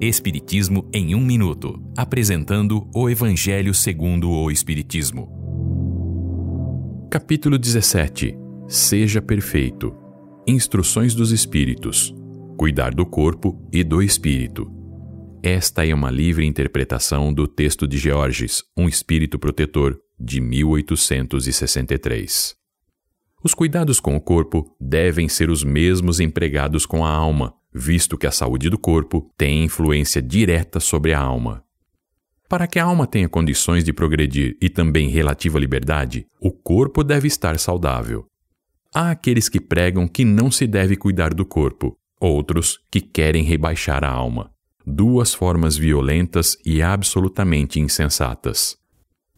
Espiritismo em um minuto, apresentando o Evangelho segundo o Espiritismo. Capítulo 17. Seja perfeito. Instruções dos espíritos. Cuidar do corpo e do espírito. Esta é uma livre interpretação do texto de Georges, Um Espírito Protetor, de 1863. Os cuidados com o corpo devem ser os mesmos empregados com a alma, visto que a saúde do corpo tem influência direta sobre a alma. Para que a alma tenha condições de progredir e também relativa liberdade, o corpo deve estar saudável. Há aqueles que pregam que não se deve cuidar do corpo, outros que querem rebaixar a alma. Duas formas violentas e absolutamente insensatas.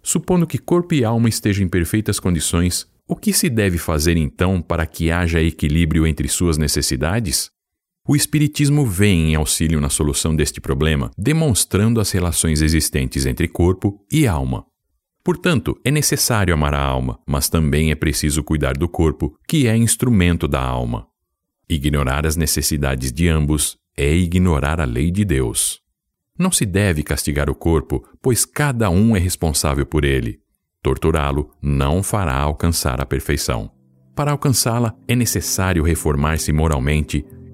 Supondo que corpo e alma estejam em perfeitas condições, o que se deve fazer então para que haja equilíbrio entre suas necessidades? O Espiritismo vem em auxílio na solução deste problema, demonstrando as relações existentes entre corpo e alma. Portanto, é necessário amar a alma, mas também é preciso cuidar do corpo, que é instrumento da alma. Ignorar as necessidades de ambos é ignorar a lei de Deus. Não se deve castigar o corpo, pois cada um é responsável por ele. Torturá-lo não fará alcançar a perfeição. Para alcançá-la, é necessário reformar-se moralmente